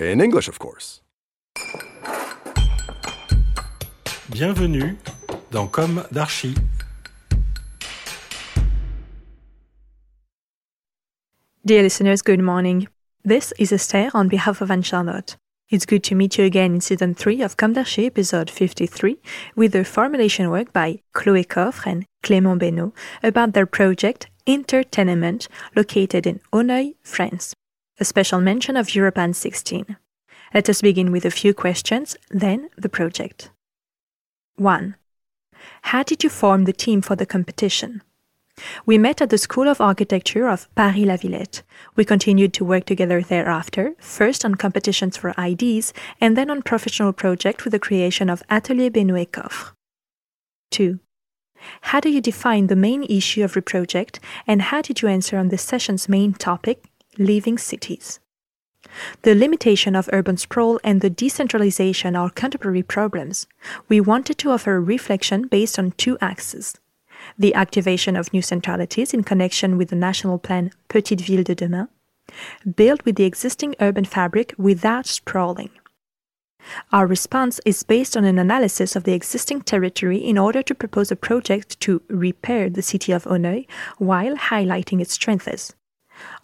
In English, of course. Bienvenue dans Com d'Archi. Dear listeners, good morning. This is Esther on behalf of Anne Charlotte. It's good to meet you again in season 3 of Com d'Archi, episode 53, with the formulation work by Chloé Coffre and Clément Besnault about their project Intertenement, located in Auneuil, France. A special mention of Europan 16. Let us begin with a few questions, then the project. 1. How did you form the team for the competition? We met at the School of Architecture of Paris La Villette. We continued to work together thereafter, first on competitions for IDs and then on professional projects with the creation of Atelier Besnault Coffre. 2. How do you define the main issue of your project and how did you answer on this session's main topic, leaving cities? The limitation of urban sprawl and the decentralization are contemporary problems. We wanted to offer a reflection based on two axes the activation of new centralities in connection with the national plan Petite Ville de Demain, built with the existing urban fabric without sprawling. Our response is based on an analysis of the existing territory in order to propose a project to repair the city of Auneuil while highlighting its strengths.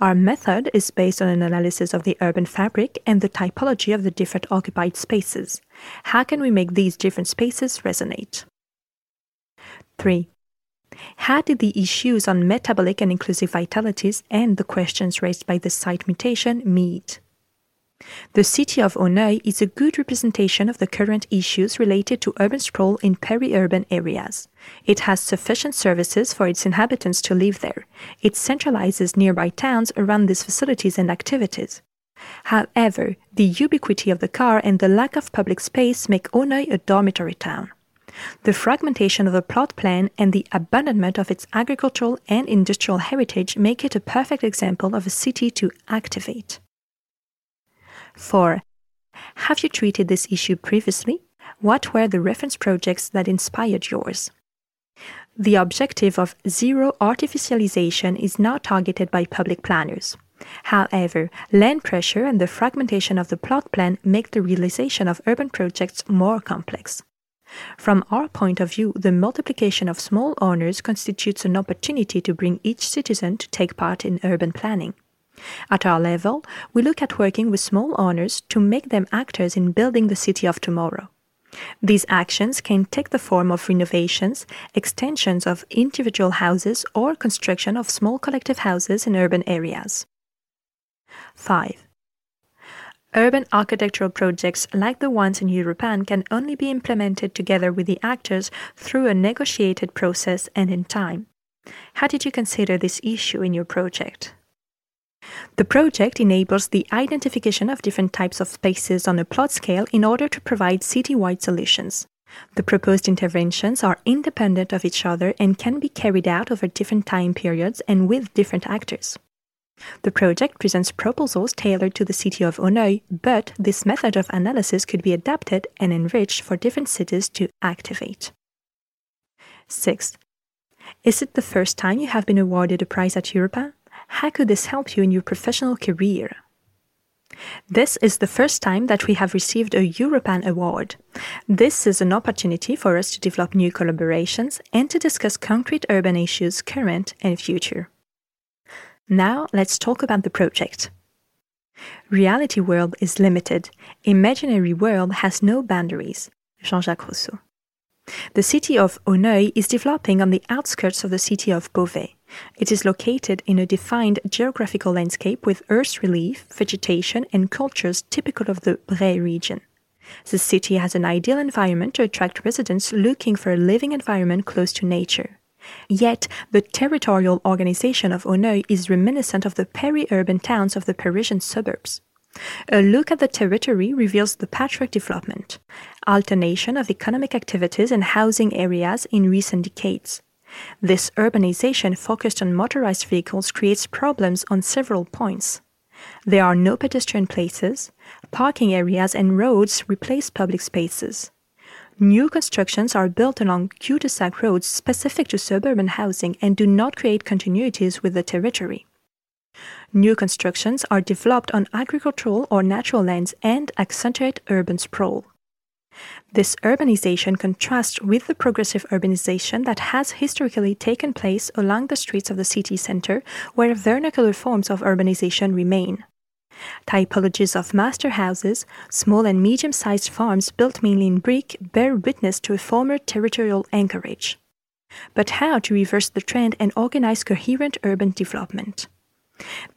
Our method is based on an analysis of the urban fabric and the typology of the different occupied spaces. How can we make these different spaces resonate? 3. How did the issues on metabolic and inclusive vitalities and the questions raised by the site mutation meet? The city of Auneuil is a good representation of the current issues related to urban sprawl in peri-urban areas. It has sufficient services for its inhabitants to live there. It centralizes nearby towns around these facilities and activities. However, the ubiquity of the car and the lack of public space make Auneuil a dormitory town. The fragmentation of the plot plan and the abandonment of its agricultural and industrial heritage make it a perfect example of a city to activate. 4. Have you treated this issue previously? What were the reference projects that inspired yours? The objective of zero artificialization is now targeted by public planners. However, land pressure and the fragmentation of the plot plan make the realization of urban projects more complex. From our point of view, the multiplication of small owners constitutes an opportunity to bring each citizen to take part in urban planning. At our level, we look at working with small owners to make them actors in building the city of tomorrow. These actions can take the form of renovations, extensions of individual houses, or construction of small collective houses in urban areas. 5. Urban architectural projects like the ones in Europan can only be implemented together with the actors through a negotiated process and in time. How did you consider this issue in your project? The project enables the identification of different types of spaces on a plot scale in order to provide city-wide solutions. The proposed interventions are independent of each other and can be carried out over different time periods and with different actors. The project presents proposals tailored to the city of Auneuil, but this method of analysis could be adapted and enriched for different cities to activate. 6. Is it the first time you have been awarded a prize at Europan? How could this help you in your professional career? This is the first time that we have received a Europan award. This is an opportunity for us to develop new collaborations and to discuss concrete urban issues current and future. Now let's talk about the project. Reality world is limited. Imaginary world has no boundaries. Jean-Jacques Rousseau. The city of Auneuil is developing on the outskirts of the city of Beauvais. It is located in a defined geographical landscape with earth relief, vegetation, and cultures typical of the Bray region. The city has an ideal environment to attract residents looking for a living environment close to nature. Yet, the territorial organization of Auneuil is reminiscent of the peri-urban towns of the Parisian suburbs. A look at the territory reveals the patchwork development, alternation of economic activities and housing areas in recent decades. This urbanization focused on motorized vehicles creates problems on several points. There are no pedestrian places, parking areas and roads replace public spaces. New constructions are built along cul-de-sac roads specific to suburban housing and do not create continuities with the territory. New constructions are developed on agricultural or natural lands and accentuate urban sprawl. This urbanization contrasts with the progressive urbanization that has historically taken place along the streets of the city center, where vernacular forms of urbanization remain. Typologies of master houses, small and medium sized farms built mainly in brick, bear witness to a former territorial anchorage. But how to reverse the trend and organize coherent urban development?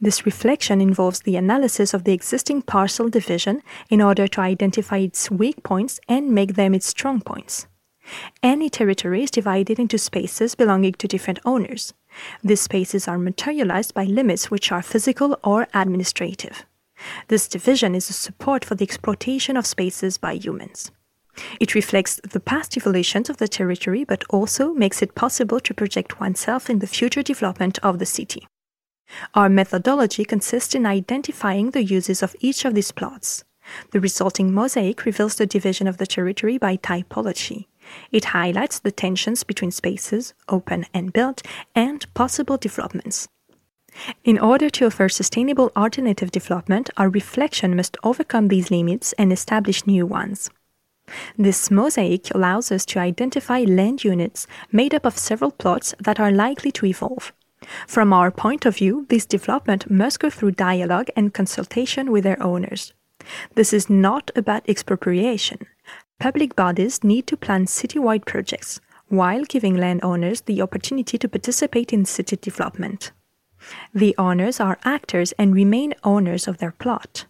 This reflection involves the analysis of the existing parcel division in order to identify its weak points and make them its strong points. Any territory is divided into spaces belonging to different owners. These spaces are materialized by limits which are physical or administrative. This division is a support for the exploitation of spaces by humans. It reflects the past evolutions of the territory but also makes it possible to project oneself in the future development of the city. Our methodology consists in identifying the uses of each of these plots. The resulting mosaic reveals the division of the territory by typology. It highlights the tensions between spaces, open and built, and possible developments. In order to offer sustainable alternative development, our reflection must overcome these limits and establish new ones. This mosaic allows us to identify land units made up of several plots that are likely to evolve. From our point of view, this development must go through dialogue and consultation with their owners. This is not about expropriation. Public bodies need to plan citywide projects while giving landowners the opportunity to participate in city development. The owners are actors and remain owners of their plot.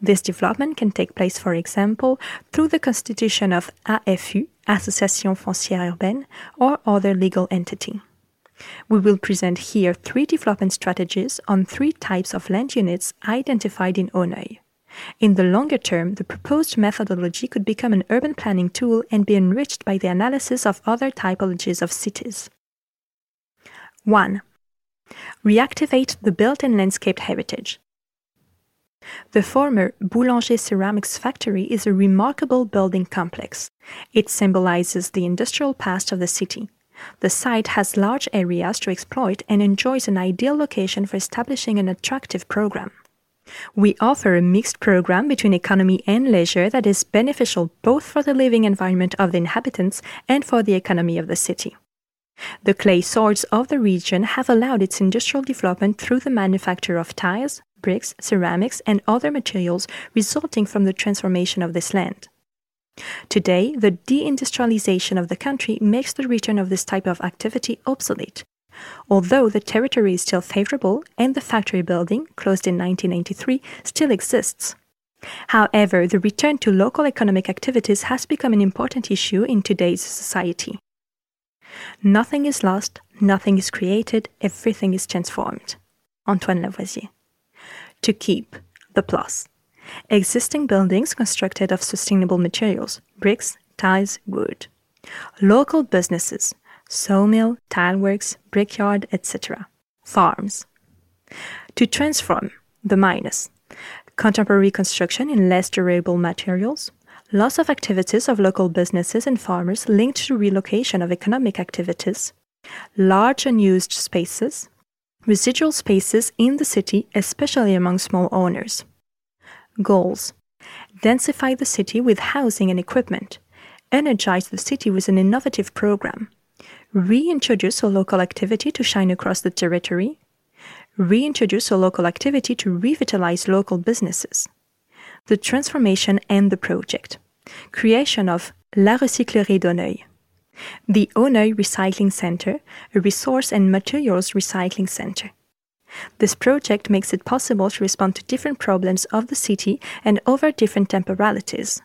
This development can take place, for example, through the constitution of AFU, Association Foncière Urbaine, or other legal entity. We will present here three development strategies on three types of land units identified in Auneuil. In the longer term, the proposed methodology could become an urban planning tool and be enriched by the analysis of other typologies of cities. 1. Reactivate the built and landscaped heritage. The former Boulenger Ceramics Factory is a remarkable building complex. It symbolizes the industrial past of the city. The site has large areas to exploit and enjoys an ideal location for establishing an attractive program. We offer a mixed program between economy and leisure that is beneficial both for the living environment of the inhabitants and for the economy of the city. The clay soils of the region have allowed its industrial development through the manufacture of tiles, bricks, ceramics, and other materials resulting from the transformation of this land. Today, the deindustrialization of the country makes the return of this type of activity obsolete. Although the territory is still favorable and the factory building, closed in 1983, still exists. However, the return to local economic activities has become an important issue in today's society. Nothing is lost, nothing is created, everything is transformed. Antoine Lavoisier. To keep the plus. Existing buildings constructed of sustainable materials, bricks, tiles, wood. Local businesses, sawmill, tileworks, brickyard, etc. Farms. To transform, the minus. Contemporary construction in less durable materials. Loss of activities of local businesses and farmers linked to relocation of economic activities. Large unused spaces. Residual spaces in the city, especially among small owners. Goals Densify the city with housing and equipment. Energize the city with an innovative program. Reintroduce a local activity to shine across the territory. reintroduce a local activity to revitalize local businesses. The transformation and the project. Creation of La Recyclerie d'Auneuil. The Auneuil Recycling Center, a resource and materials recycling center. This project makes it possible to respond to different problems of the city and over different temporalities.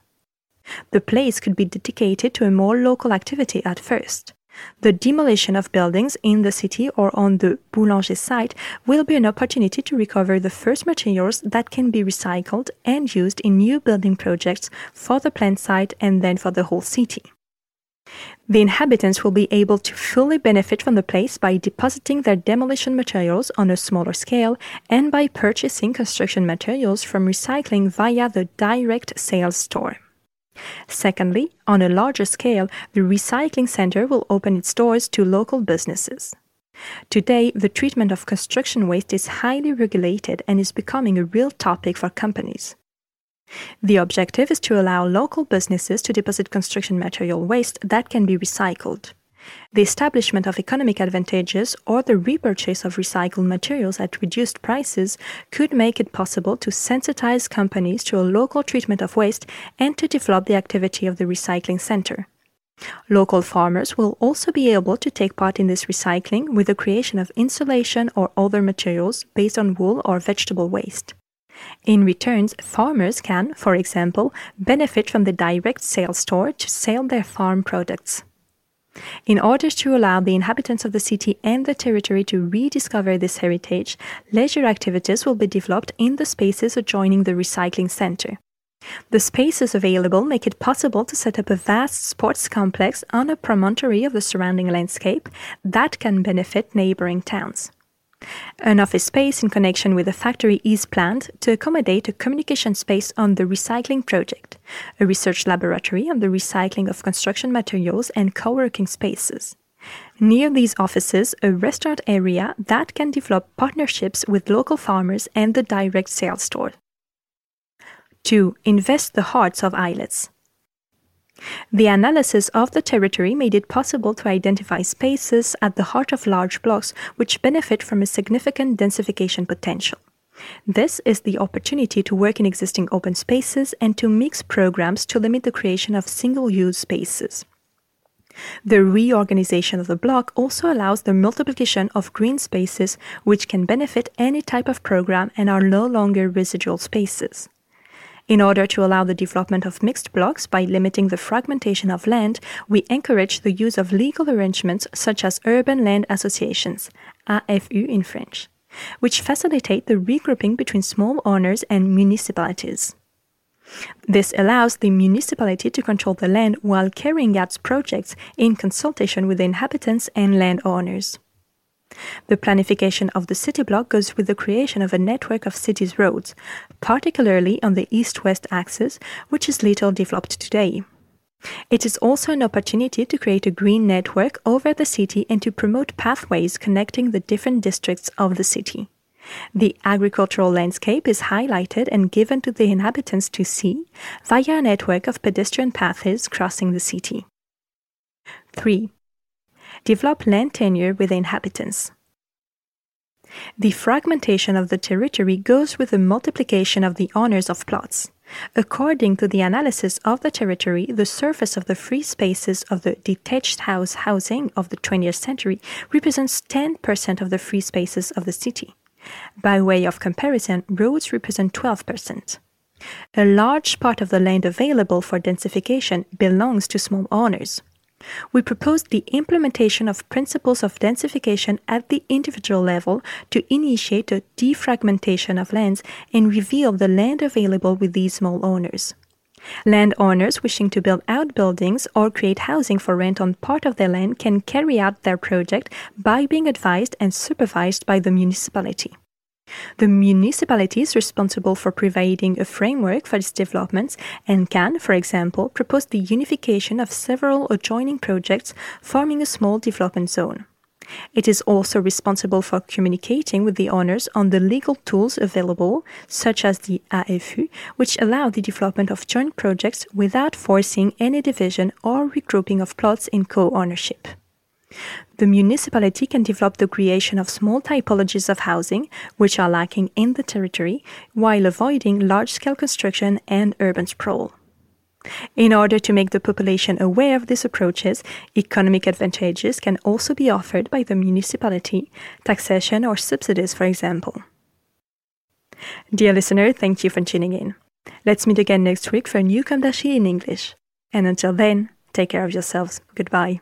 The place could be dedicated to a more local activity at first. The demolition of buildings in the city or on the Boulenger site will be an opportunity to recover the first materials that can be recycled and used in new building projects for the plant site and then for the whole city. The inhabitants will be able to fully benefit from the place by depositing their demolition materials on a smaller scale and by purchasing construction materials from recycling via the direct sales store. Secondly, on a larger scale, the recycling center will open its doors to local businesses. Today, the treatment of construction waste is highly regulated and is becoming a real topic for companies. The objective is to allow local businesses to deposit construction material waste that can be recycled. The establishment of economic advantages or the repurchase of recycled materials at reduced prices could make it possible to sensitize companies to a local treatment of waste and to develop the activity of the recycling center. Local farmers will also be able to take part in this recycling with the creation of insulation or other materials based on wool or vegetable waste. In returns, farmers can, for example, benefit from the direct sales store to sell their farm products. In order to allow the inhabitants of the city and the territory to rediscover this heritage, leisure activities will be developed in the spaces adjoining the recycling center. The spaces available make it possible to set up a vast sports complex on a promontory of the surrounding landscape that can benefit neighboring towns. An office space in connection with the factory is planned to accommodate a communication space on the recycling project, a research laboratory on the recycling of construction materials, and co working spaces. Near these offices, a restaurant area that can develop partnerships with local farmers and the direct sales store. 2. Invest the hearts of islets. The analysis of the territory made it possible to identify spaces at the heart of large blocks which benefit from a significant densification potential. This is the opportunity to work in existing open spaces and to mix programs to limit the creation of single use spaces. The reorganization of the block also allows the multiplication of green spaces which can benefit any type of program and are no longer residual spaces. In order to allow the development of mixed blocks by limiting the fragmentation of land, we encourage the use of legal arrangements such as urban land associations, AFU in French, which facilitate the regrouping between small owners and municipalities. This allows the municipality to control the land while carrying out projects in consultation with the inhabitants and landowners. The planification of the city block goes with the creation of a network of cities roads, particularly on the east west axis, which is little developed today. It is also an opportunity to create a green network over the city and to promote pathways connecting the different districts of the city. The agricultural landscape is highlighted and given to the inhabitants to see via a network of pedestrian paths crossing the city. 3 develop land tenure with the inhabitants. The fragmentation of the territory goes with the multiplication of the owners of plots. According to the analysis of the territory, the surface of the free spaces of the detached house housing of the 20th century represents 10% of the free spaces of the city. By way of comparison, roads represent 12%. A large part of the land available for densification belongs to small owners we proposed the implementation of principles of densification at the individual level to initiate a defragmentation of lands and reveal the land available with these small owners. Landowners wishing to build outbuildings or create housing for rent on part of their land can carry out their project by being advised and supervised by the municipality. The municipality is responsible for providing a framework for its developments and can, for example, propose the unification of several adjoining projects forming a small development zone. It is also responsible for communicating with the owners on the legal tools available, such as the AFU, which allow the development of joint projects without forcing any division or regrouping of plots in co ownership. The municipality can develop the creation of small typologies of housing, which are lacking in the territory, while avoiding large scale construction and urban sprawl. In order to make the population aware of these approaches, economic advantages can also be offered by the municipality, taxation or subsidies, for example. Dear listener, thank you for tuning in. Let's meet again next week for a new d'Archi in English. And until then, take care of yourselves. Goodbye.